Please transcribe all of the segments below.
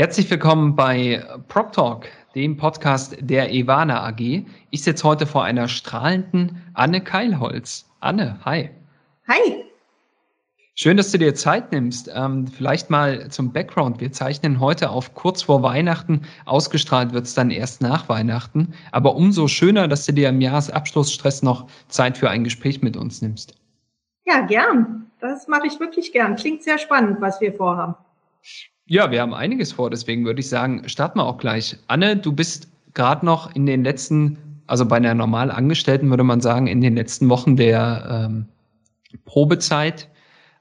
Herzlich willkommen bei Prop Talk, dem Podcast der Evana AG. Ich sitze heute vor einer strahlenden Anne Keilholz. Anne, hi. Hi. Schön, dass du dir Zeit nimmst. Ähm, vielleicht mal zum Background. Wir zeichnen heute auf kurz vor Weihnachten. Ausgestrahlt wird es dann erst nach Weihnachten. Aber umso schöner, dass du dir im Jahresabschlussstress noch Zeit für ein Gespräch mit uns nimmst. Ja, gern. Das mache ich wirklich gern. Klingt sehr spannend, was wir vorhaben. Ja, wir haben einiges vor, deswegen würde ich sagen, starten wir auch gleich. Anne, du bist gerade noch in den letzten, also bei einer normal Angestellten würde man sagen, in den letzten Wochen der ähm, Probezeit.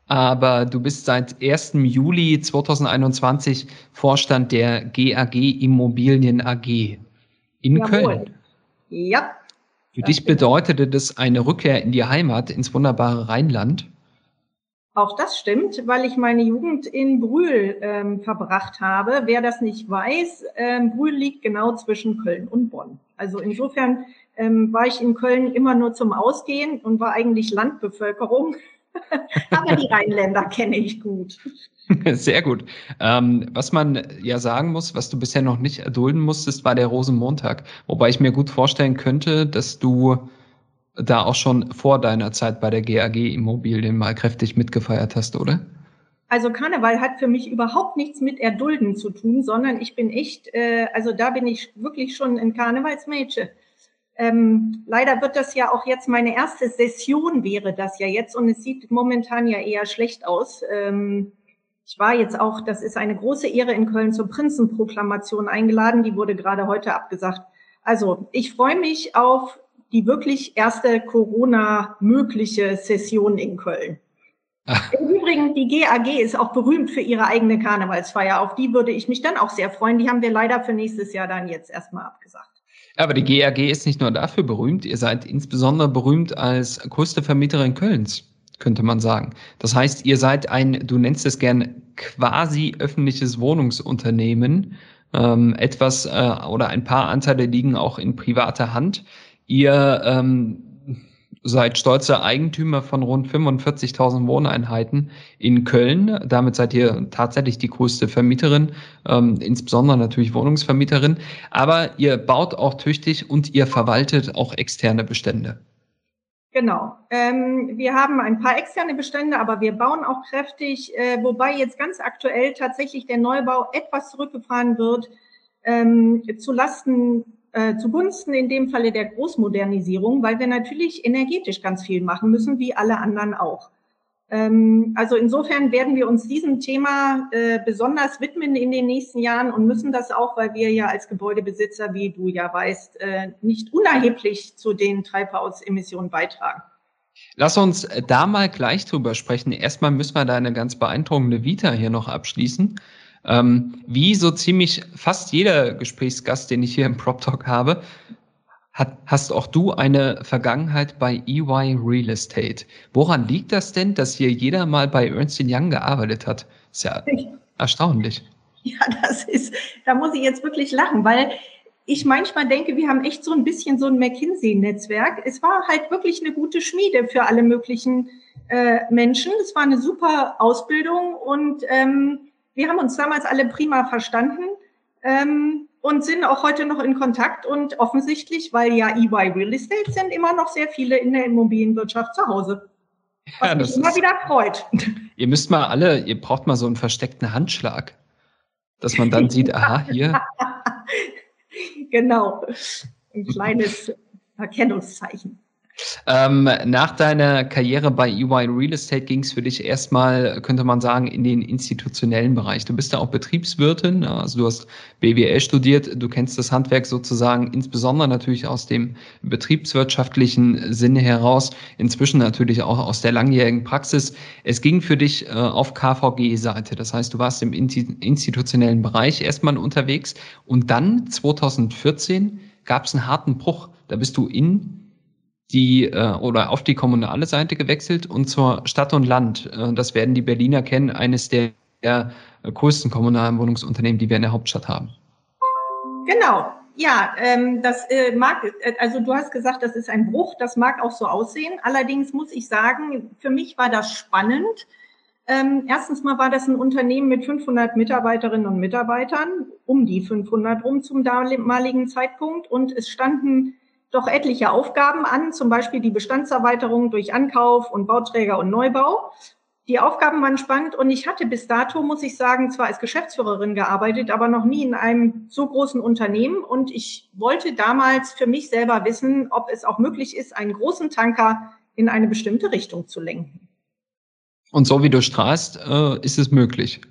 Aber du bist seit 1. Juli 2021 Vorstand der GAG Immobilien AG in Jawohl. Köln. Ja. Für dich bedeutete das eine Rückkehr in die Heimat, ins wunderbare Rheinland. Auch das stimmt, weil ich meine Jugend in Brühl ähm, verbracht habe. Wer das nicht weiß, ähm, Brühl liegt genau zwischen Köln und Bonn. Also insofern ähm, war ich in Köln immer nur zum Ausgehen und war eigentlich Landbevölkerung. Aber die Rheinländer kenne ich gut. Sehr gut. Ähm, was man ja sagen muss, was du bisher noch nicht erdulden musstest, war der Rosenmontag. Wobei ich mir gut vorstellen könnte, dass du da auch schon vor deiner Zeit bei der GAG Immobilien mal kräftig mitgefeiert hast, oder? Also Karneval hat für mich überhaupt nichts mit Erdulden zu tun, sondern ich bin echt, äh, also da bin ich wirklich schon ein Karnevalsmädchen. Ähm, leider wird das ja auch jetzt meine erste Session wäre das ja jetzt und es sieht momentan ja eher schlecht aus. Ähm, ich war jetzt auch, das ist eine große Ehre in Köln zur Prinzenproklamation eingeladen, die wurde gerade heute abgesagt. Also ich freue mich auf die wirklich erste Corona-mögliche Session in Köln. Ach. Im Übrigen, die GAG ist auch berühmt für ihre eigene Karnevalsfeier. Auf die würde ich mich dann auch sehr freuen. Die haben wir leider für nächstes Jahr dann jetzt erstmal abgesagt. Aber die GAG ist nicht nur dafür berühmt, ihr seid insbesondere berühmt als größte Vermieterin Kölns, könnte man sagen. Das heißt, ihr seid ein, du nennst es gern quasi öffentliches Wohnungsunternehmen. Ähm, etwas äh, oder ein paar Anteile liegen auch in privater Hand. Ihr ähm, seid stolzer Eigentümer von rund 45.000 Wohneinheiten in Köln. Damit seid ihr tatsächlich die größte Vermieterin, ähm, insbesondere natürlich Wohnungsvermieterin. Aber ihr baut auch tüchtig und ihr verwaltet auch externe Bestände. Genau. Ähm, wir haben ein paar externe Bestände, aber wir bauen auch kräftig, äh, wobei jetzt ganz aktuell tatsächlich der Neubau etwas zurückgefahren wird ähm, zu Lasten äh, zugunsten in dem Falle der Großmodernisierung, weil wir natürlich energetisch ganz viel machen müssen, wie alle anderen auch. Ähm, also insofern werden wir uns diesem Thema äh, besonders widmen in den nächsten Jahren und müssen das auch, weil wir ja als Gebäudebesitzer, wie du ja weißt, äh, nicht unerheblich zu den Treibhausemissionen beitragen. Lass uns da mal gleich drüber sprechen. Erstmal müssen wir da eine ganz beeindruckende Vita hier noch abschließen. Ähm, wie so ziemlich fast jeder Gesprächsgast, den ich hier im Prop Talk habe, hat, hast auch du eine Vergangenheit bei EY Real Estate. Woran liegt das denn, dass hier jeder mal bei Ernst Young gearbeitet hat? Ist ja erstaunlich. Ja, das ist, da muss ich jetzt wirklich lachen, weil ich manchmal denke, wir haben echt so ein bisschen so ein McKinsey-Netzwerk. Es war halt wirklich eine gute Schmiede für alle möglichen äh, Menschen. Es war eine super Ausbildung und ähm, wir haben uns damals alle prima verstanden ähm, und sind auch heute noch in Kontakt und offensichtlich, weil ja EY Real Estate sind immer noch sehr viele in der Immobilienwirtschaft zu Hause. Was ja, mich immer wieder freut. Ihr müsst mal alle, ihr braucht mal so einen versteckten Handschlag, dass man dann sieht, aha, hier. genau. Ein kleines Erkennungszeichen. Ähm, nach deiner Karriere bei EY Real Estate ging es für dich erstmal, könnte man sagen, in den institutionellen Bereich. Du bist ja auch Betriebswirtin, also du hast BWL studiert, du kennst das Handwerk sozusagen insbesondere natürlich aus dem betriebswirtschaftlichen Sinne heraus, inzwischen natürlich auch aus der langjährigen Praxis. Es ging für dich äh, auf KVG-Seite, das heißt, du warst im institutionellen Bereich erstmal unterwegs und dann 2014 gab es einen harten Bruch. Da bist du in die äh, oder auf die kommunale Seite gewechselt und zur Stadt und Land. Äh, das werden die Berliner kennen, eines der, der größten kommunalen Wohnungsunternehmen, die wir in der Hauptstadt haben. Genau. Ja, ähm, das äh, mag, äh, also du hast gesagt, das ist ein Bruch, das mag auch so aussehen. Allerdings muss ich sagen, für mich war das spannend. Ähm, erstens mal war das ein Unternehmen mit 500 Mitarbeiterinnen und Mitarbeitern, um die 500 rum zum damaligen Zeitpunkt. Und es standen doch etliche Aufgaben an, zum Beispiel die Bestandserweiterung durch Ankauf und Bauträger und Neubau. Die Aufgaben waren spannend und ich hatte bis dato, muss ich sagen, zwar als Geschäftsführerin gearbeitet, aber noch nie in einem so großen Unternehmen. Und ich wollte damals für mich selber wissen, ob es auch möglich ist, einen großen Tanker in eine bestimmte Richtung zu lenken. Und so wie du strahlst, äh, ist es möglich.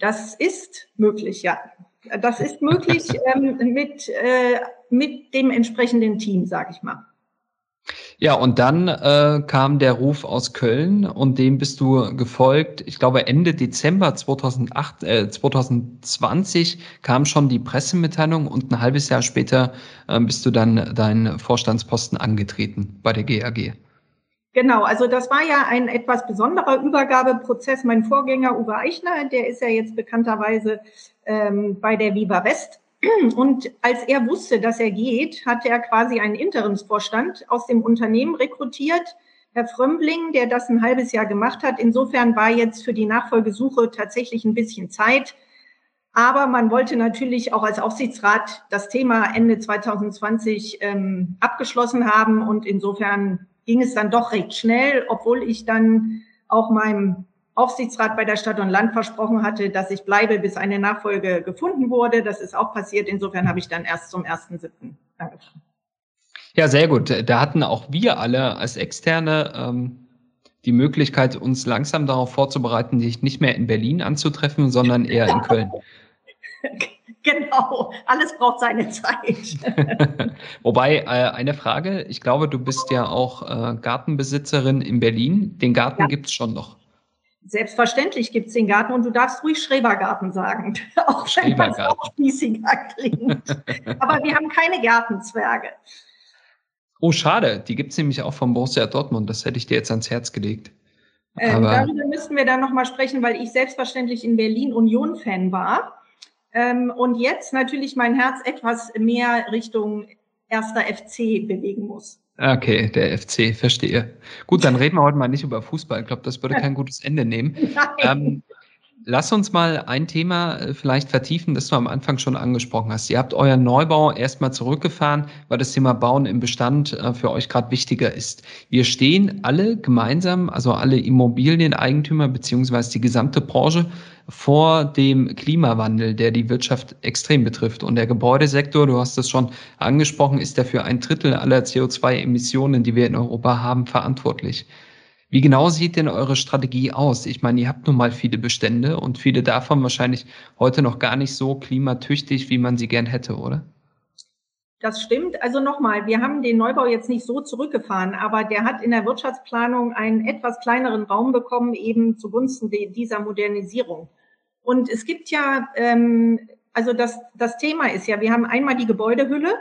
Das ist möglich, ja. Das ist möglich ähm, mit, äh, mit dem entsprechenden Team, sage ich mal. Ja, und dann äh, kam der Ruf aus Köln und dem bist du gefolgt. Ich glaube, Ende Dezember 2008, äh, 2020 kam schon die Pressemitteilung und ein halbes Jahr später äh, bist du dann deinen Vorstandsposten angetreten bei der GAG. Genau, also das war ja ein etwas besonderer Übergabeprozess. Mein Vorgänger Uwe Eichner, der ist ja jetzt bekannterweise ähm, bei der Viva West. Und als er wusste, dass er geht, hatte er quasi einen Interimsvorstand aus dem Unternehmen rekrutiert, Herr Frömbling, der das ein halbes Jahr gemacht hat. Insofern war jetzt für die Nachfolgesuche tatsächlich ein bisschen Zeit. Aber man wollte natürlich auch als Aufsichtsrat das Thema Ende 2020 ähm, abgeschlossen haben. Und insofern ging es dann doch recht schnell, obwohl ich dann auch meinem Aufsichtsrat bei der Stadt und Land versprochen hatte, dass ich bleibe, bis eine Nachfolge gefunden wurde. Das ist auch passiert. Insofern habe ich dann erst zum 1.7. angefangen. Ja, sehr gut. Da hatten auch wir alle als Externe ähm, die Möglichkeit, uns langsam darauf vorzubereiten, dich nicht mehr in Berlin anzutreffen, sondern eher in Köln. Genau, alles braucht seine Zeit. Wobei, äh, eine Frage, ich glaube, du bist ja auch äh, Gartenbesitzerin in Berlin. Den Garten ja. gibt's schon noch. Selbstverständlich gibt's den Garten und du darfst ruhig Schrebergarten sagen, auch wenn das auch spießiger klingt. Aber wir haben keine Gartenzwerge. Oh, schade. Die gibt's nämlich auch vom Borussia Dortmund. Das hätte ich dir jetzt ans Herz gelegt. Ähm, darüber müssten wir dann nochmal sprechen, weil ich selbstverständlich in Berlin Union-Fan war. Ähm, und jetzt natürlich mein Herz etwas mehr Richtung erster FC bewegen muss. Okay, der FC, verstehe. Gut, dann reden wir heute mal nicht über Fußball. Ich glaube, das würde kein gutes Ende nehmen. Ähm, lass uns mal ein Thema äh, vielleicht vertiefen, das du am Anfang schon angesprochen hast. Ihr habt euren Neubau erstmal zurückgefahren, weil das Thema Bauen im Bestand äh, für euch gerade wichtiger ist. Wir stehen alle gemeinsam, also alle Immobilieneigentümer beziehungsweise die gesamte Branche vor dem Klimawandel, der die Wirtschaft extrem betrifft. Und der Gebäudesektor, du hast es schon angesprochen, ist dafür ein Drittel aller CO2-Emissionen, die wir in Europa haben, verantwortlich. Wie genau sieht denn eure Strategie aus? Ich meine, ihr habt nun mal viele Bestände und viele davon wahrscheinlich heute noch gar nicht so klimatüchtig, wie man sie gern hätte, oder? Das stimmt. Also nochmal, wir haben den Neubau jetzt nicht so zurückgefahren, aber der hat in der Wirtschaftsplanung einen etwas kleineren Raum bekommen, eben zugunsten dieser Modernisierung. Und es gibt ja, ähm, also das, das Thema ist ja, wir haben einmal die Gebäudehülle,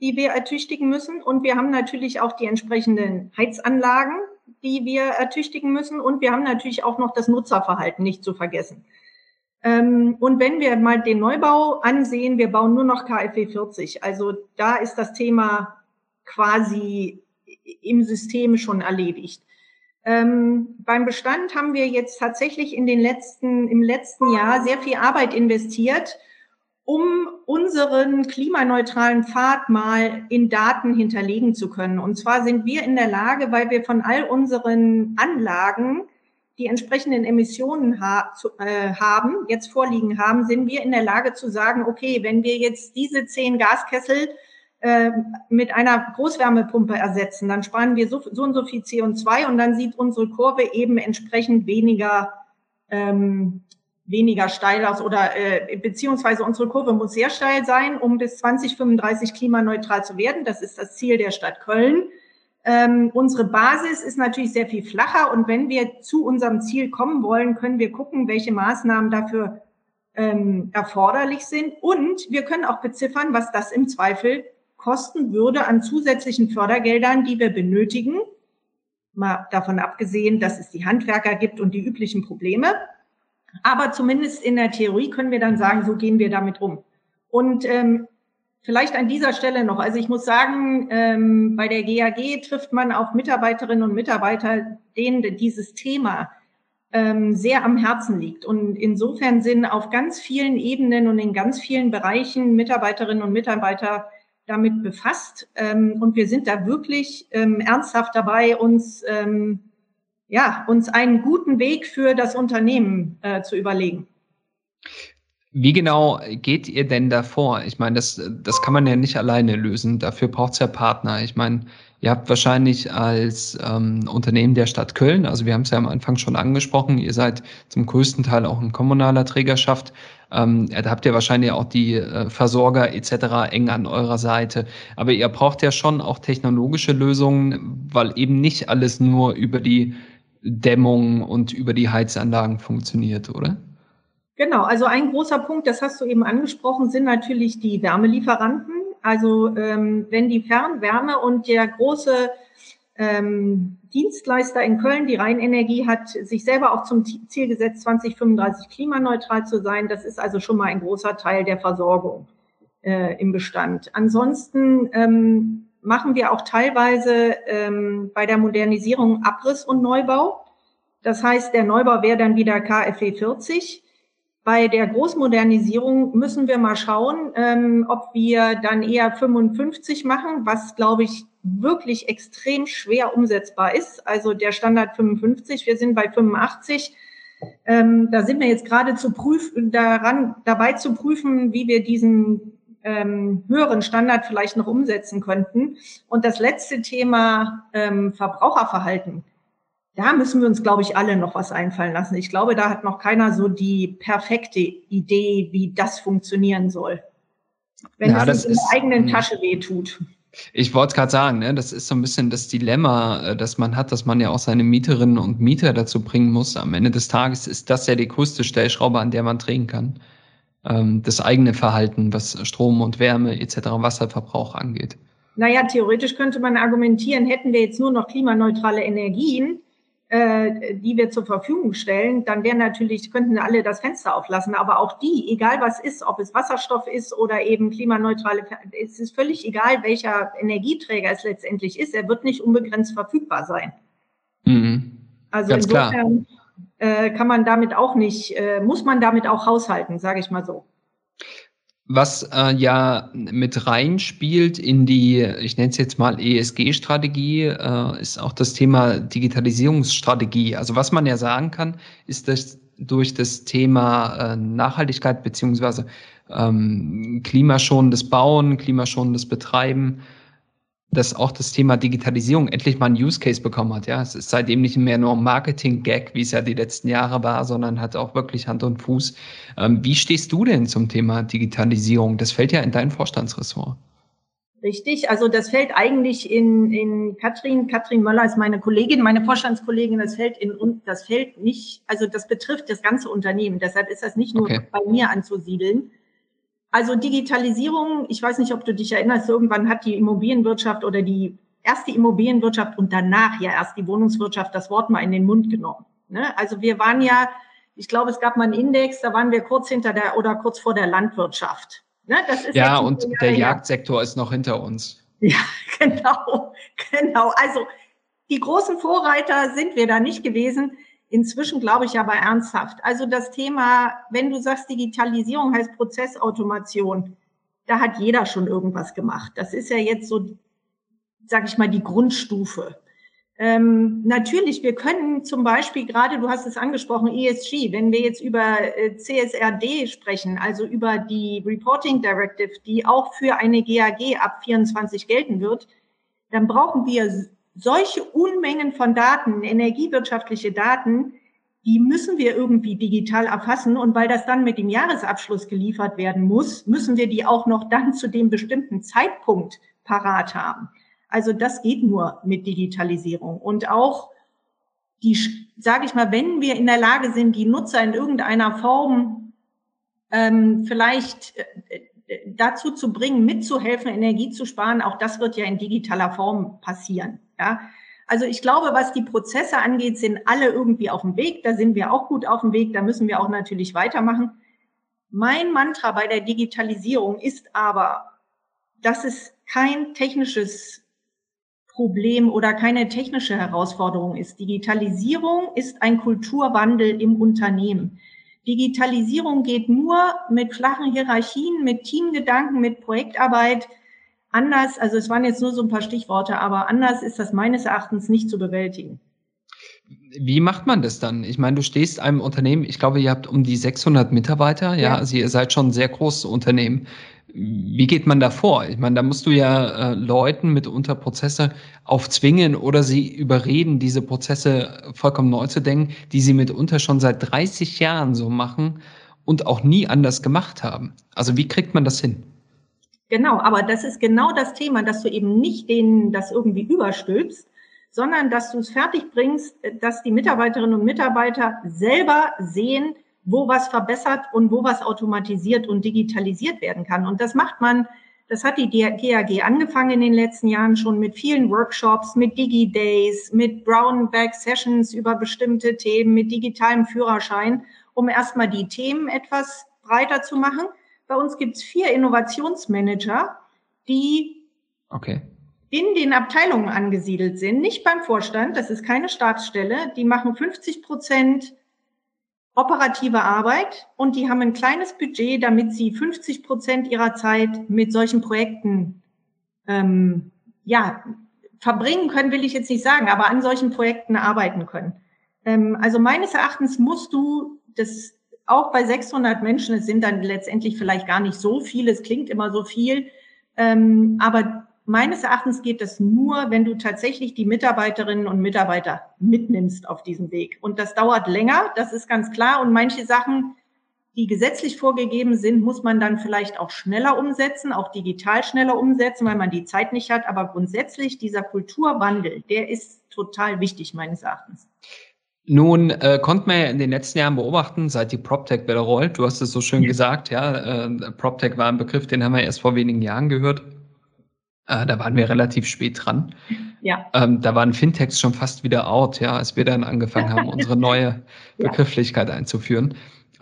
die wir ertüchtigen müssen, und wir haben natürlich auch die entsprechenden Heizanlagen, die wir ertüchtigen müssen, und wir haben natürlich auch noch das Nutzerverhalten nicht zu vergessen. Ähm, und wenn wir mal den Neubau ansehen, wir bauen nur noch KfW 40. Also da ist das Thema quasi im System schon erledigt. Ähm, beim Bestand haben wir jetzt tatsächlich in den letzten, im letzten Jahr sehr viel Arbeit investiert, um unseren klimaneutralen Pfad mal in Daten hinterlegen zu können. Und zwar sind wir in der Lage, weil wir von all unseren Anlagen die entsprechenden Emissionen ha zu, äh, haben, jetzt vorliegen haben, sind wir in der Lage zu sagen, okay, wenn wir jetzt diese zehn Gaskessel äh, mit einer Großwärmepumpe ersetzen, dann sparen wir so, so und so viel CO2 und dann sieht unsere Kurve eben entsprechend weniger ähm, weniger steil aus oder äh, beziehungsweise unsere Kurve muss sehr steil sein, um bis 2035 klimaneutral zu werden. Das ist das Ziel der Stadt Köln. Ähm, unsere Basis ist natürlich sehr viel flacher und wenn wir zu unserem Ziel kommen wollen, können wir gucken, welche Maßnahmen dafür ähm, erforderlich sind und wir können auch beziffern, was das im Zweifel kosten würde an zusätzlichen Fördergeldern, die wir benötigen. Mal davon abgesehen, dass es die Handwerker gibt und die üblichen Probleme. Aber zumindest in der Theorie können wir dann sagen, so gehen wir damit um. Und ähm, vielleicht an dieser Stelle noch, also ich muss sagen, ähm, bei der GAG trifft man auch Mitarbeiterinnen und Mitarbeiter, denen dieses Thema ähm, sehr am Herzen liegt. Und insofern sind auf ganz vielen Ebenen und in ganz vielen Bereichen Mitarbeiterinnen und Mitarbeiter damit befasst. Ähm, und wir sind da wirklich ähm, ernsthaft dabei, uns ähm, ja, uns einen guten Weg für das Unternehmen äh, zu überlegen. Wie genau geht ihr denn davor? Ich meine, das, das kann man ja nicht alleine lösen. Dafür braucht es ja Partner. Ich meine, ihr habt wahrscheinlich als ähm, Unternehmen der Stadt Köln, also wir haben es ja am Anfang schon angesprochen, ihr seid zum größten Teil auch in kommunaler Trägerschaft. Ähm, da habt ihr wahrscheinlich auch die äh, Versorger etc. eng an eurer Seite. Aber ihr braucht ja schon auch technologische Lösungen, weil eben nicht alles nur über die Dämmung und über die Heizanlagen funktioniert, oder? Genau, also ein großer Punkt, das hast du eben angesprochen, sind natürlich die Wärmelieferanten. Also ähm, wenn die Fernwärme und der große ähm, Dienstleister in Köln, die Rheinenergie, hat sich selber auch zum Ziel gesetzt, 2035 klimaneutral zu sein. Das ist also schon mal ein großer Teil der Versorgung äh, im Bestand. Ansonsten ähm, machen wir auch teilweise ähm, bei der Modernisierung Abriss und Neubau. Das heißt, der Neubau wäre dann wieder KfW 40. Bei der Großmodernisierung müssen wir mal schauen, ähm, ob wir dann eher 55 machen, was, glaube ich, wirklich extrem schwer umsetzbar ist. Also der Standard 55, wir sind bei 85. Ähm, da sind wir jetzt gerade zu prüfen, daran, dabei zu prüfen, wie wir diesen ähm, höheren Standard vielleicht noch umsetzen könnten. Und das letzte Thema ähm, Verbraucherverhalten. Da müssen wir uns, glaube ich, alle noch was einfallen lassen. Ich glaube, da hat noch keiner so die perfekte Idee, wie das funktionieren soll. Wenn ja, es in der eigenen Tasche wehtut. Ich wollte gerade sagen, ne, das ist so ein bisschen das Dilemma, äh, das man hat, dass man ja auch seine Mieterinnen und Mieter dazu bringen muss. Am Ende des Tages ist das ja die größte Stellschraube, an der man drehen kann ähm, das eigene Verhalten, was Strom und Wärme etc. Wasserverbrauch angeht? Naja, theoretisch könnte man argumentieren, hätten wir jetzt nur noch klimaneutrale Energien, äh, die wir zur Verfügung stellen, dann wären natürlich, könnten alle das Fenster auflassen. Aber auch die, egal was ist, ob es Wasserstoff ist oder eben klimaneutrale, es ist völlig egal, welcher Energieträger es letztendlich ist, er wird nicht unbegrenzt verfügbar sein. Mhm. Also Ganz insofern, klar äh, kann man damit auch nicht, äh, muss man damit auch haushalten, sage ich mal so. Was äh, ja mit reinspielt in die, ich nenne es jetzt mal ESG-Strategie, äh, ist auch das Thema Digitalisierungsstrategie. Also was man ja sagen kann, ist, dass durch das Thema äh, Nachhaltigkeit beziehungsweise ähm, klimaschonendes Bauen, klimaschonendes Betreiben dass auch das Thema Digitalisierung endlich mal einen Use Case bekommen hat. Ja, es ist seitdem nicht mehr nur Marketing-Gag, wie es ja die letzten Jahre war, sondern hat auch wirklich Hand und Fuß. Ähm, wie stehst du denn zum Thema Digitalisierung? Das fällt ja in dein Vorstandsressort. Richtig, also das fällt eigentlich in, in Katrin. Katrin Möller ist meine Kollegin, meine Vorstandskollegin. Das fällt in das fällt nicht, also das betrifft das ganze Unternehmen. Deshalb ist das nicht nur okay. bei mir anzusiedeln. Also Digitalisierung, ich weiß nicht, ob du dich erinnerst, irgendwann hat die Immobilienwirtschaft oder die erste Immobilienwirtschaft und danach ja erst die Wohnungswirtschaft das Wort mal in den Mund genommen. Ne? Also wir waren ja, ich glaube, es gab mal einen Index, da waren wir kurz hinter der oder kurz vor der Landwirtschaft. Ne? Das ist ja, und der Jagdsektor ist noch hinter uns. Ja, genau, genau. Also die großen Vorreiter sind wir da nicht gewesen. Inzwischen glaube ich aber ernsthaft. Also das Thema, wenn du sagst, Digitalisierung heißt Prozessautomation, da hat jeder schon irgendwas gemacht. Das ist ja jetzt so, sag ich mal, die Grundstufe. Ähm, natürlich, wir können zum Beispiel gerade, du hast es angesprochen, ESG, wenn wir jetzt über äh, CSRD sprechen, also über die Reporting Directive, die auch für eine GAG ab 24 gelten wird, dann brauchen wir solche Unmengen von Daten, energiewirtschaftliche Daten, die müssen wir irgendwie digital erfassen. Und weil das dann mit dem Jahresabschluss geliefert werden muss, müssen wir die auch noch dann zu dem bestimmten Zeitpunkt parat haben. Also das geht nur mit Digitalisierung. Und auch die, sage ich mal, wenn wir in der Lage sind, die Nutzer in irgendeiner Form ähm, vielleicht äh, äh, dazu zu bringen, mitzuhelfen, Energie zu sparen, auch das wird ja in digitaler Form passieren. Ja, also ich glaube, was die Prozesse angeht, sind alle irgendwie auf dem Weg. Da sind wir auch gut auf dem Weg. Da müssen wir auch natürlich weitermachen. Mein Mantra bei der Digitalisierung ist aber, dass es kein technisches Problem oder keine technische Herausforderung ist. Digitalisierung ist ein Kulturwandel im Unternehmen. Digitalisierung geht nur mit flachen Hierarchien, mit Teamgedanken, mit Projektarbeit. Anders, also es waren jetzt nur so ein paar Stichworte, aber anders ist das meines Erachtens nicht zu bewältigen. Wie macht man das dann? Ich meine, du stehst einem Unternehmen, ich glaube, ihr habt um die 600 Mitarbeiter, ja, ja. also ihr seid schon ein sehr großes Unternehmen. Wie geht man da vor? Ich meine, da musst du ja äh, Leuten mitunter Prozesse aufzwingen oder sie überreden, diese Prozesse vollkommen neu zu denken, die sie mitunter schon seit 30 Jahren so machen und auch nie anders gemacht haben. Also wie kriegt man das hin? Genau, aber das ist genau das Thema, dass du eben nicht denen das irgendwie überstülpst, sondern dass du es fertig bringst, dass die Mitarbeiterinnen und Mitarbeiter selber sehen, wo was verbessert und wo was automatisiert und digitalisiert werden kann. Und das macht man, das hat die GAG angefangen in den letzten Jahren schon mit vielen Workshops, mit Digi-Days, mit Brown Bag Sessions über bestimmte Themen, mit digitalem Führerschein, um erstmal die Themen etwas breiter zu machen. Bei uns gibt's vier Innovationsmanager, die okay. in den Abteilungen angesiedelt sind, nicht beim Vorstand, das ist keine Staatsstelle, die machen 50 Prozent operative Arbeit und die haben ein kleines Budget, damit sie 50 Prozent ihrer Zeit mit solchen Projekten ähm, ja verbringen können, will ich jetzt nicht sagen, aber an solchen Projekten arbeiten können. Ähm, also meines Erachtens musst du das auch bei 600 Menschen, es sind dann letztendlich vielleicht gar nicht so viele, es klingt immer so viel, ähm, aber meines Erachtens geht das nur, wenn du tatsächlich die Mitarbeiterinnen und Mitarbeiter mitnimmst auf diesem Weg. Und das dauert länger, das ist ganz klar. Und manche Sachen, die gesetzlich vorgegeben sind, muss man dann vielleicht auch schneller umsetzen, auch digital schneller umsetzen, weil man die Zeit nicht hat. Aber grundsätzlich dieser Kulturwandel, der ist total wichtig meines Erachtens. Nun äh, konnte man ja in den letzten Jahren beobachten, seit die PropTech-Welle rollt, du hast es so schön ja. gesagt, ja, äh, PropTech war ein Begriff, den haben wir erst vor wenigen Jahren gehört. Äh, da waren wir relativ spät dran. Ja. Ähm, da waren Fintechs schon fast wieder out, ja, als wir dann angefangen haben, unsere neue Begrifflichkeit einzuführen.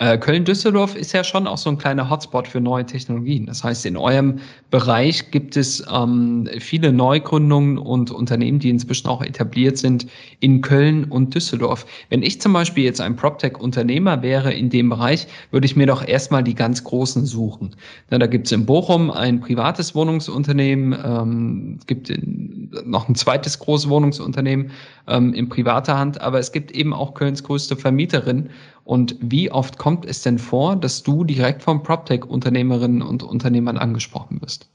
Äh, Köln-Düsseldorf ist ja schon auch so ein kleiner Hotspot für neue Technologien. Das heißt, in eurem Bereich gibt es ähm, viele Neugründungen und Unternehmen, die inzwischen auch etabliert sind in Köln und Düsseldorf. Wenn ich zum Beispiel jetzt ein PropTech-Unternehmer wäre in dem Bereich, würde ich mir doch erstmal die ganz großen suchen. Na, da gibt es in Bochum ein privates Wohnungsunternehmen, ähm, gibt in, noch ein zweites großes Wohnungsunternehmen ähm, in privater Hand, aber es gibt eben auch Kölns größte Vermieterin und wie oft kommt es denn vor, dass du direkt vom PropTech-Unternehmerinnen und Unternehmern angesprochen wirst?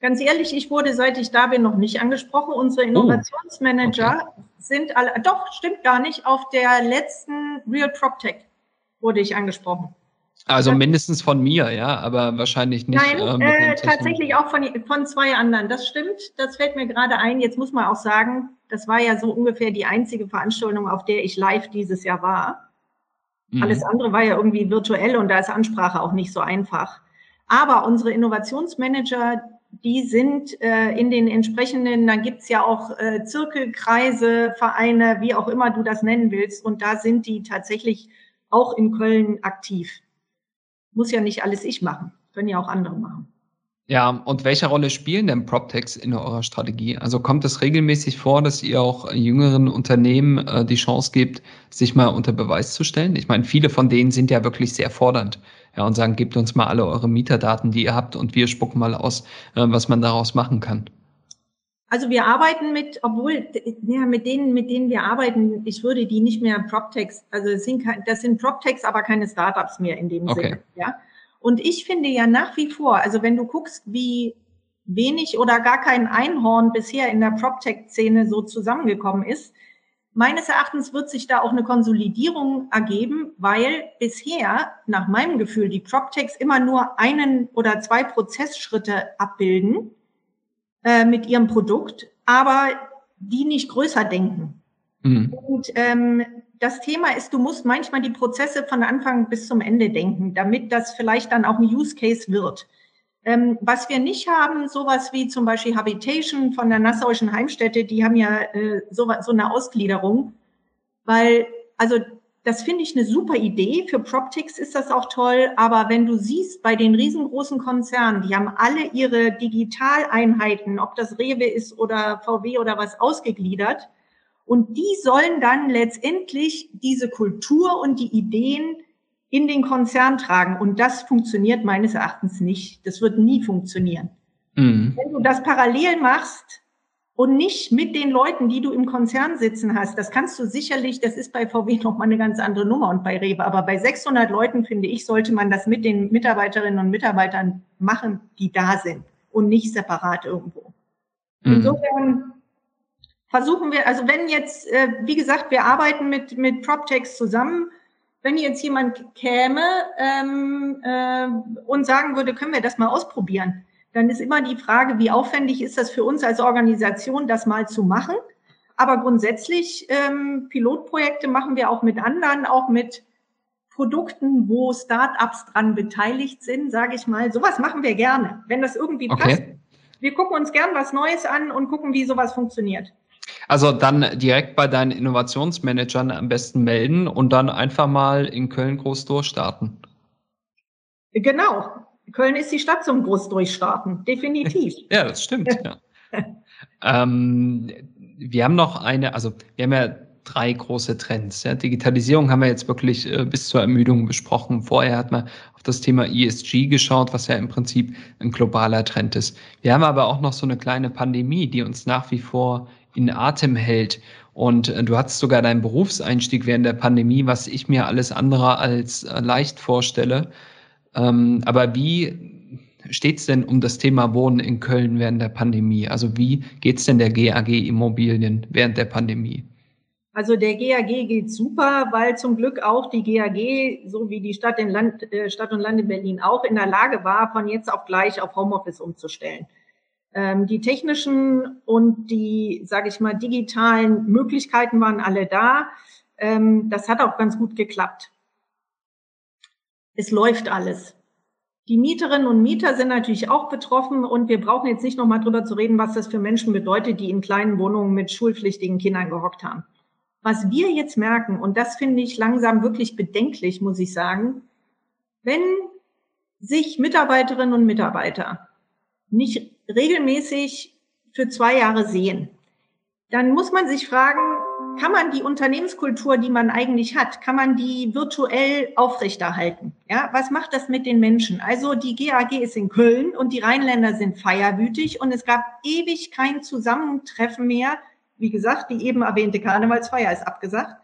Ganz ehrlich, ich wurde, seit ich da bin, noch nicht angesprochen. Unsere oh, Innovationsmanager oh, okay. sind alle, doch, stimmt gar nicht, auf der letzten Real PropTech wurde ich angesprochen. Also mindestens von mir, ja, aber wahrscheinlich nicht. Nein, äh, äh, tatsächlich auch von, von zwei anderen. Das stimmt, das fällt mir gerade ein. Jetzt muss man auch sagen, das war ja so ungefähr die einzige Veranstaltung, auf der ich live dieses Jahr war. Mhm. Alles andere war ja irgendwie virtuell und da ist Ansprache auch nicht so einfach. Aber unsere Innovationsmanager, die sind äh, in den entsprechenden, da gibt's ja auch äh, Zirkelkreise, Vereine, wie auch immer du das nennen willst. Und da sind die tatsächlich auch in Köln aktiv. Muss ja nicht alles ich machen, können ja auch andere machen. Ja, und welche Rolle spielen denn PropTechs in eurer Strategie? Also kommt es regelmäßig vor, dass ihr auch jüngeren Unternehmen äh, die Chance gibt, sich mal unter Beweis zu stellen? Ich meine, viele von denen sind ja wirklich sehr fordernd ja, und sagen, gebt uns mal alle eure Mieterdaten, die ihr habt, und wir spucken mal aus, äh, was man daraus machen kann. Also wir arbeiten mit, obwohl ja, mit denen, mit denen wir arbeiten, ich würde die nicht mehr PropTechs, also das sind, das sind PropTechs, aber keine Startups mehr in dem okay. Sinne. Ja. Und ich finde ja nach wie vor, also wenn du guckst, wie wenig oder gar kein Einhorn bisher in der PropTech-Szene so zusammengekommen ist, meines Erachtens wird sich da auch eine Konsolidierung ergeben, weil bisher, nach meinem Gefühl, die PropTechs immer nur einen oder zwei Prozessschritte abbilden äh, mit ihrem Produkt, aber die nicht größer denken. Mhm. Und ähm, das Thema ist, du musst manchmal die Prozesse von Anfang bis zum Ende denken, damit das vielleicht dann auch ein Use Case wird. Ähm, was wir nicht haben, sowas wie zum Beispiel Habitation von der Nassauischen Heimstätte, die haben ja äh, so, so eine Ausgliederung, weil, also das finde ich eine super Idee. Für PropTix ist das auch toll. Aber wenn du siehst, bei den riesengroßen Konzernen, die haben alle ihre Digitaleinheiten, ob das Rewe ist oder VW oder was, ausgegliedert. Und die sollen dann letztendlich diese Kultur und die Ideen in den Konzern tragen. Und das funktioniert meines Erachtens nicht. Das wird nie funktionieren. Mhm. Wenn du das parallel machst und nicht mit den Leuten, die du im Konzern sitzen hast, das kannst du sicherlich, das ist bei VW noch mal eine ganz andere Nummer und bei Rewe, aber bei 600 Leuten, finde ich, sollte man das mit den Mitarbeiterinnen und Mitarbeitern machen, die da sind und nicht separat irgendwo. Mhm. Insofern versuchen wir, also wenn jetzt, äh, wie gesagt, wir arbeiten mit, mit PropTechs zusammen, wenn jetzt jemand käme ähm, äh, und sagen würde, können wir das mal ausprobieren, dann ist immer die Frage, wie aufwendig ist das für uns als Organisation, das mal zu machen. Aber grundsätzlich ähm, Pilotprojekte machen wir auch mit anderen, auch mit Produkten, wo Startups dran beteiligt sind, sage ich mal. Sowas machen wir gerne, wenn das irgendwie okay. passt. Wir gucken uns gern was Neues an und gucken, wie sowas funktioniert. Also dann direkt bei deinen Innovationsmanagern am besten melden und dann einfach mal in Köln groß durchstarten. Genau. Köln ist die Stadt zum groß durchstarten, definitiv. ja, das stimmt. Ja. ähm, wir haben noch eine, also wir haben ja drei große Trends. Ja. Digitalisierung haben wir jetzt wirklich äh, bis zur Ermüdung besprochen. Vorher hat man auf das Thema ESG geschaut, was ja im Prinzip ein globaler Trend ist. Wir haben aber auch noch so eine kleine Pandemie, die uns nach wie vor in Atem hält. Und äh, du hattest sogar deinen Berufseinstieg während der Pandemie, was ich mir alles andere als äh, leicht vorstelle. Ähm, aber wie steht es denn um das Thema Wohnen in Köln während der Pandemie? Also wie geht es denn der GAG Immobilien während der Pandemie? Also der GAG geht super, weil zum Glück auch die GAG, so wie die Stadt, Land, äh, Stadt und Land in Berlin auch in der Lage war, von jetzt auf gleich auf Homeoffice umzustellen. Ähm, die technischen und die, sage ich mal, digitalen Möglichkeiten waren alle da. Ähm, das hat auch ganz gut geklappt. Es läuft alles. Die Mieterinnen und Mieter sind natürlich auch betroffen und wir brauchen jetzt nicht nochmal drüber zu reden, was das für Menschen bedeutet, die in kleinen Wohnungen mit schulpflichtigen Kindern gehockt haben. Was wir jetzt merken, und das finde ich langsam wirklich bedenklich, muss ich sagen, wenn sich Mitarbeiterinnen und Mitarbeiter nicht regelmäßig für zwei Jahre sehen, dann muss man sich fragen, kann man die Unternehmenskultur, die man eigentlich hat, kann man die virtuell aufrechterhalten? Ja, was macht das mit den Menschen? Also die GAG ist in Köln und die Rheinländer sind feierwütig und es gab ewig kein Zusammentreffen mehr. Wie gesagt, die eben erwähnte Karnevalsfeier ist abgesagt,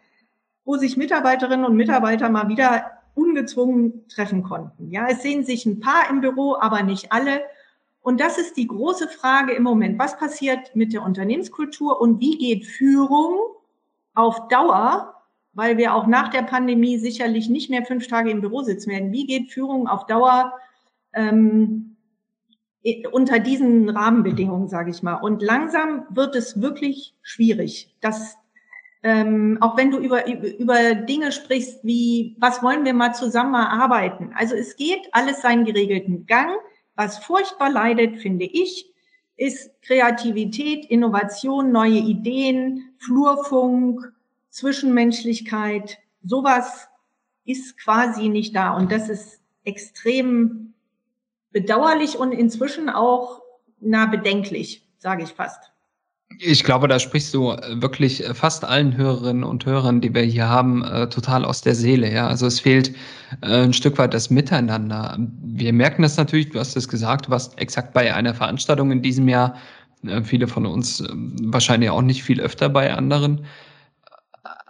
wo sich Mitarbeiterinnen und Mitarbeiter mal wieder ungezwungen treffen konnten. Ja, es sehen sich ein paar im Büro, aber nicht alle. Und das ist die große Frage im Moment. Was passiert mit der Unternehmenskultur und wie geht Führung auf Dauer, weil wir auch nach der Pandemie sicherlich nicht mehr fünf Tage im Büro sitzen werden, wie geht Führung auf Dauer ähm, unter diesen Rahmenbedingungen, sage ich mal. Und langsam wird es wirklich schwierig, dass ähm, auch wenn du über, über Dinge sprichst, wie was wollen wir mal zusammen arbeiten. Also es geht alles seinen geregelten Gang. Was furchtbar leidet, finde ich, ist Kreativität, Innovation, neue Ideen, Flurfunk, Zwischenmenschlichkeit. Sowas ist quasi nicht da. Und das ist extrem bedauerlich und inzwischen auch na bedenklich, sage ich fast. Ich glaube, da sprichst du äh, wirklich äh, fast allen Hörerinnen und Hörern, die wir hier haben, äh, total aus der Seele. Ja, also es fehlt ein Stück weit das Miteinander. Wir merken das natürlich. Du hast es gesagt. Du warst exakt bei einer Veranstaltung in diesem Jahr. viele von uns äh, wahrscheinlich auch nicht viel öfter bei anderen.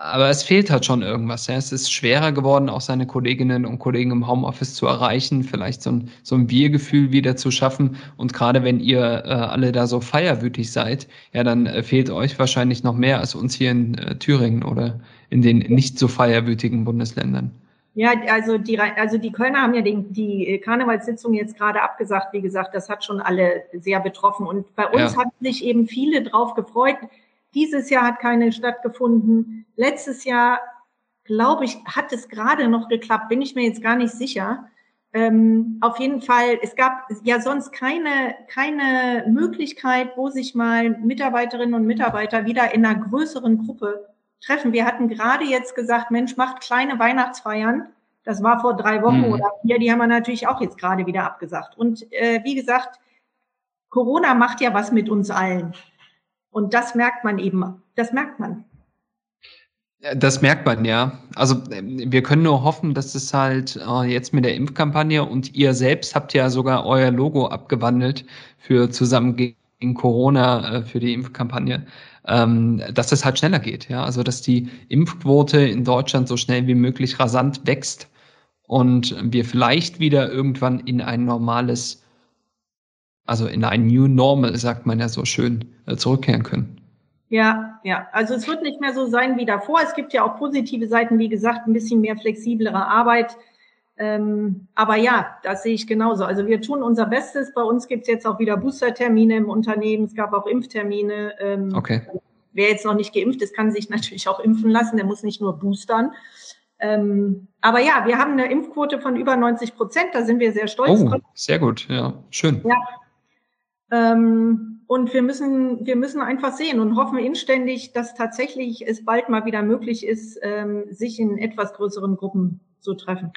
Aber es fehlt halt schon irgendwas. Ja. Es ist schwerer geworden, auch seine Kolleginnen und Kollegen im Homeoffice zu erreichen, vielleicht so ein, so ein Wir-Gefühl wieder zu schaffen. Und gerade wenn ihr äh, alle da so feierwütig seid, ja, dann äh, fehlt euch wahrscheinlich noch mehr als uns hier in äh, Thüringen oder in den nicht so feierwütigen Bundesländern. Ja, also die, also die Kölner haben ja den, die Karnevalssitzung jetzt gerade abgesagt. Wie gesagt, das hat schon alle sehr betroffen. Und bei uns ja. haben sich eben viele drauf gefreut. Dieses Jahr hat keine stattgefunden. Letztes Jahr, glaube ich, hat es gerade noch geklappt. Bin ich mir jetzt gar nicht sicher. Ähm, auf jeden Fall, es gab ja sonst keine, keine Möglichkeit, wo sich mal Mitarbeiterinnen und Mitarbeiter wieder in einer größeren Gruppe treffen. Wir hatten gerade jetzt gesagt, Mensch, macht kleine Weihnachtsfeiern. Das war vor drei Wochen mhm. oder vier, die haben wir natürlich auch jetzt gerade wieder abgesagt. Und äh, wie gesagt, Corona macht ja was mit uns allen. Und das merkt man eben, das merkt man. Das merkt man, ja. Also wir können nur hoffen, dass es halt äh, jetzt mit der Impfkampagne und ihr selbst habt ja sogar euer Logo abgewandelt für zusammen gegen Corona äh, für die Impfkampagne ähm, dass es halt schneller geht. Ja? Also dass die Impfquote in Deutschland so schnell wie möglich rasant wächst und wir vielleicht wieder irgendwann in ein normales, also in ein New Normal, sagt man ja so schön, äh, zurückkehren können. Ja, ja. Also es wird nicht mehr so sein wie davor. Es gibt ja auch positive Seiten, wie gesagt, ein bisschen mehr flexiblere Arbeit. Ähm, aber ja, das sehe ich genauso. Also wir tun unser Bestes. Bei uns gibt es jetzt auch wieder Boostertermine im Unternehmen. Es gab auch Impftermine. Ähm, okay. Wer jetzt noch nicht geimpft ist, kann sich natürlich auch impfen lassen. Der muss nicht nur boostern. Ähm, aber ja, wir haben eine Impfquote von über 90 Prozent. Da sind wir sehr stolz oh, drauf. Sehr gut, ja, schön. Ja. Ähm, und wir müssen, wir müssen einfach sehen und hoffen inständig, dass tatsächlich es bald mal wieder möglich ist, ähm, sich in etwas größeren Gruppen zu treffen.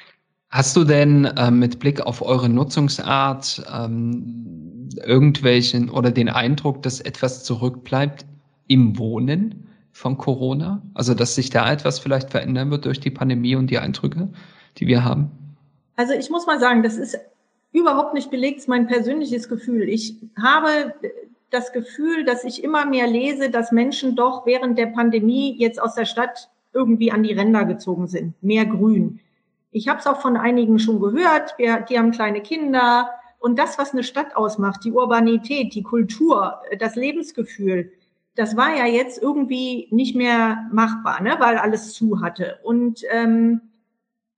Hast du denn äh, mit Blick auf eure Nutzungsart ähm, irgendwelchen oder den Eindruck, dass etwas zurückbleibt im Wohnen von Corona? Also dass sich da etwas vielleicht verändern wird durch die Pandemie und die Eindrücke, die wir haben? Also ich muss mal sagen, das ist überhaupt nicht belegt, ist mein persönliches Gefühl. Ich habe das Gefühl, dass ich immer mehr lese, dass Menschen doch während der Pandemie jetzt aus der Stadt irgendwie an die Ränder gezogen sind. Mehr Grün ich habe es auch von einigen schon gehört, wir, die haben kleine Kinder. Und das, was eine Stadt ausmacht, die Urbanität, die Kultur, das Lebensgefühl, das war ja jetzt irgendwie nicht mehr machbar, ne, weil alles zu hatte. Und ähm,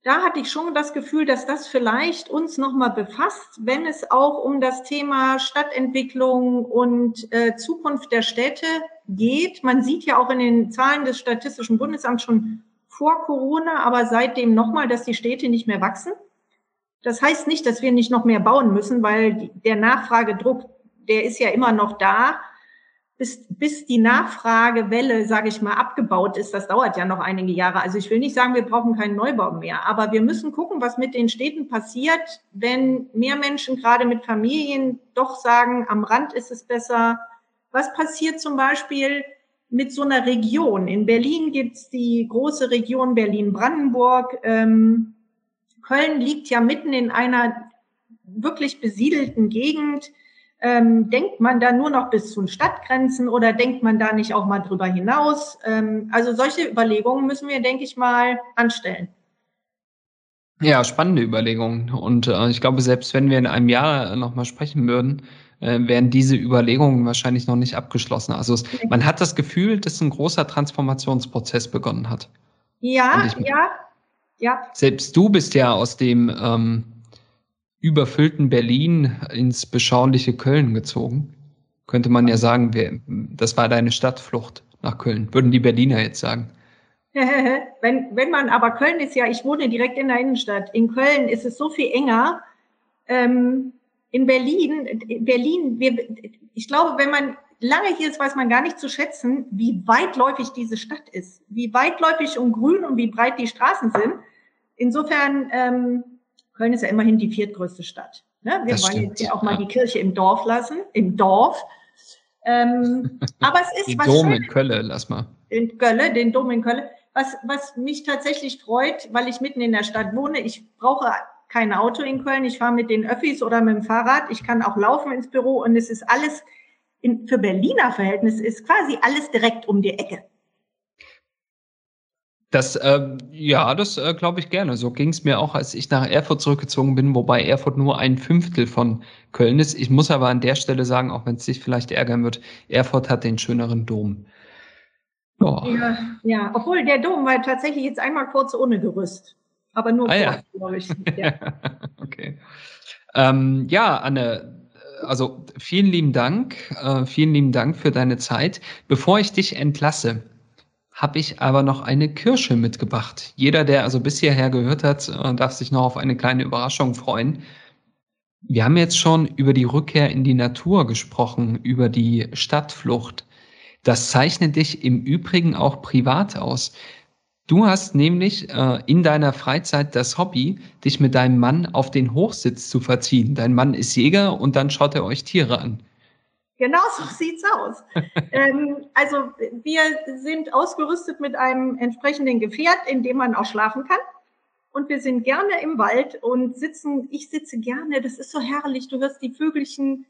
da hatte ich schon das Gefühl, dass das vielleicht uns nochmal befasst, wenn es auch um das Thema Stadtentwicklung und äh, Zukunft der Städte geht. Man sieht ja auch in den Zahlen des Statistischen Bundesamts schon vor Corona, aber seitdem nochmal, dass die Städte nicht mehr wachsen. Das heißt nicht, dass wir nicht noch mehr bauen müssen, weil der Nachfragedruck, der ist ja immer noch da. Bis, bis die Nachfragewelle, sage ich mal, abgebaut ist, das dauert ja noch einige Jahre. Also ich will nicht sagen, wir brauchen keinen Neubau mehr, aber wir müssen gucken, was mit den Städten passiert, wenn mehr Menschen gerade mit Familien doch sagen, am Rand ist es besser. Was passiert zum Beispiel, mit so einer Region. In Berlin gibt's die große Region Berlin-Brandenburg. Ähm, Köln liegt ja mitten in einer wirklich besiedelten Gegend. Ähm, denkt man da nur noch bis zu den Stadtgrenzen oder denkt man da nicht auch mal drüber hinaus? Ähm, also solche Überlegungen müssen wir, denke ich mal, anstellen. Ja, spannende Überlegungen. Und äh, ich glaube, selbst wenn wir in einem Jahr nochmal sprechen würden, äh, werden diese Überlegungen wahrscheinlich noch nicht abgeschlossen. Also es, man hat das Gefühl, dass ein großer Transformationsprozess begonnen hat. Ja, ja, ja. Selbst du bist ja aus dem ähm, überfüllten Berlin ins beschauliche Köln gezogen. Könnte man ja sagen, wir, das war deine Stadtflucht nach Köln, würden die Berliner jetzt sagen. wenn, wenn man, aber Köln ist ja, ich wohne direkt in der Innenstadt. In Köln ist es so viel enger. Ähm, in Berlin, Berlin, wir, ich glaube, wenn man lange hier ist, weiß man gar nicht zu schätzen, wie weitläufig diese Stadt ist, wie weitläufig und grün und wie breit die Straßen sind. Insofern, ähm, Köln ist ja immerhin die viertgrößte Stadt. Ne? Wir das wollen stimmt. jetzt ja auch mal die Kirche im Dorf lassen, im Dorf. Ähm, aber es ist den was Dom schön, in Köln, lass mal. In Köln, den Dom in Köln. Was, was mich tatsächlich freut, weil ich mitten in der Stadt wohne, ich brauche kein Auto in Köln. Ich fahre mit den Öffis oder mit dem Fahrrad. Ich kann auch laufen ins Büro und es ist alles in, für Berliner Verhältnisse ist quasi alles direkt um die Ecke. Das, äh, ja, das äh, glaube ich gerne. So ging es mir auch, als ich nach Erfurt zurückgezogen bin, wobei Erfurt nur ein Fünftel von Köln ist. Ich muss aber an der Stelle sagen, auch wenn es dich vielleicht ärgern wird, Erfurt hat den schöneren Dom. Oh. Ja, ja, obwohl der Dom war tatsächlich jetzt einmal kurz ohne Gerüst. Aber nur ah, kurz, ja. glaube ich. Ja. okay. Ähm, ja, Anne, also vielen lieben Dank. Äh, vielen lieben Dank für deine Zeit. Bevor ich dich entlasse, habe ich aber noch eine Kirsche mitgebracht. Jeder, der also bis hierher gehört hat, äh, darf sich noch auf eine kleine Überraschung freuen. Wir haben jetzt schon über die Rückkehr in die Natur gesprochen, über die Stadtflucht. Das zeichnet dich im Übrigen auch privat aus. Du hast nämlich äh, in deiner Freizeit das Hobby, dich mit deinem Mann auf den Hochsitz zu verziehen. Dein Mann ist Jäger und dann schaut er euch Tiere an. Genau so sieht's aus. ähm, also wir sind ausgerüstet mit einem entsprechenden Gefährt, in dem man auch schlafen kann. Und wir sind gerne im Wald und sitzen, ich sitze gerne, das ist so herrlich, du hörst die Vögelchen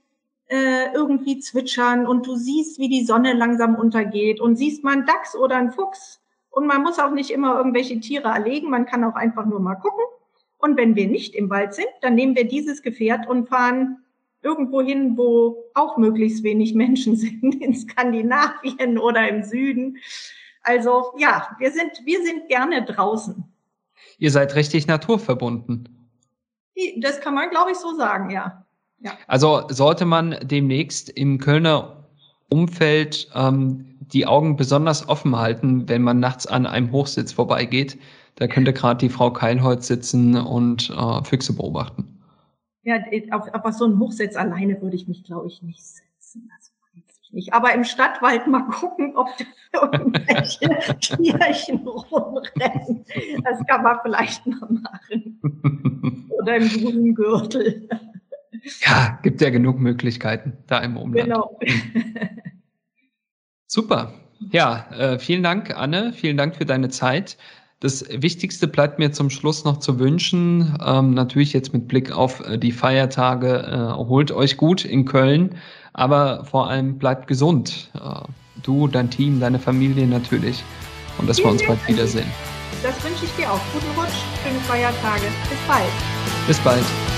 äh, irgendwie zwitschern und du siehst, wie die Sonne langsam untergeht und siehst mal einen Dachs oder einen Fuchs. Und man muss auch nicht immer irgendwelche Tiere erlegen, man kann auch einfach nur mal gucken. Und wenn wir nicht im Wald sind, dann nehmen wir dieses Gefährt und fahren irgendwo hin, wo auch möglichst wenig Menschen sind, in Skandinavien oder im Süden. Also ja, wir sind, wir sind gerne draußen. Ihr seid richtig naturverbunden. Das kann man, glaube ich, so sagen, ja. ja. Also sollte man demnächst im Kölner Umfeld ähm, die Augen besonders offen halten, wenn man nachts an einem Hochsitz vorbeigeht. Da könnte gerade die Frau Keilholz sitzen und äh, Füchse beobachten. Ja, auf, auf so einen Hochsitz alleine würde ich mich, glaube ich, nicht setzen. Ich nicht. Aber im Stadtwald mal gucken, ob da irgendwelche Tierchen rumrennen. Das kann man vielleicht noch machen. Oder im grünen Gürtel. Ja, gibt ja genug Möglichkeiten da im Umland. Genau. Super. Ja, äh, vielen Dank, Anne. Vielen Dank für deine Zeit. Das Wichtigste bleibt mir zum Schluss noch zu wünschen, ähm, natürlich jetzt mit Blick auf äh, die Feiertage, äh, holt euch gut in Köln, aber vor allem bleibt gesund. Äh, du, dein Team, deine Familie natürlich. Und dass wir uns bald wiedersehen. Das wünsche ich dir auch. Guten Rutsch, schöne Feiertage. Bis bald. Bis bald.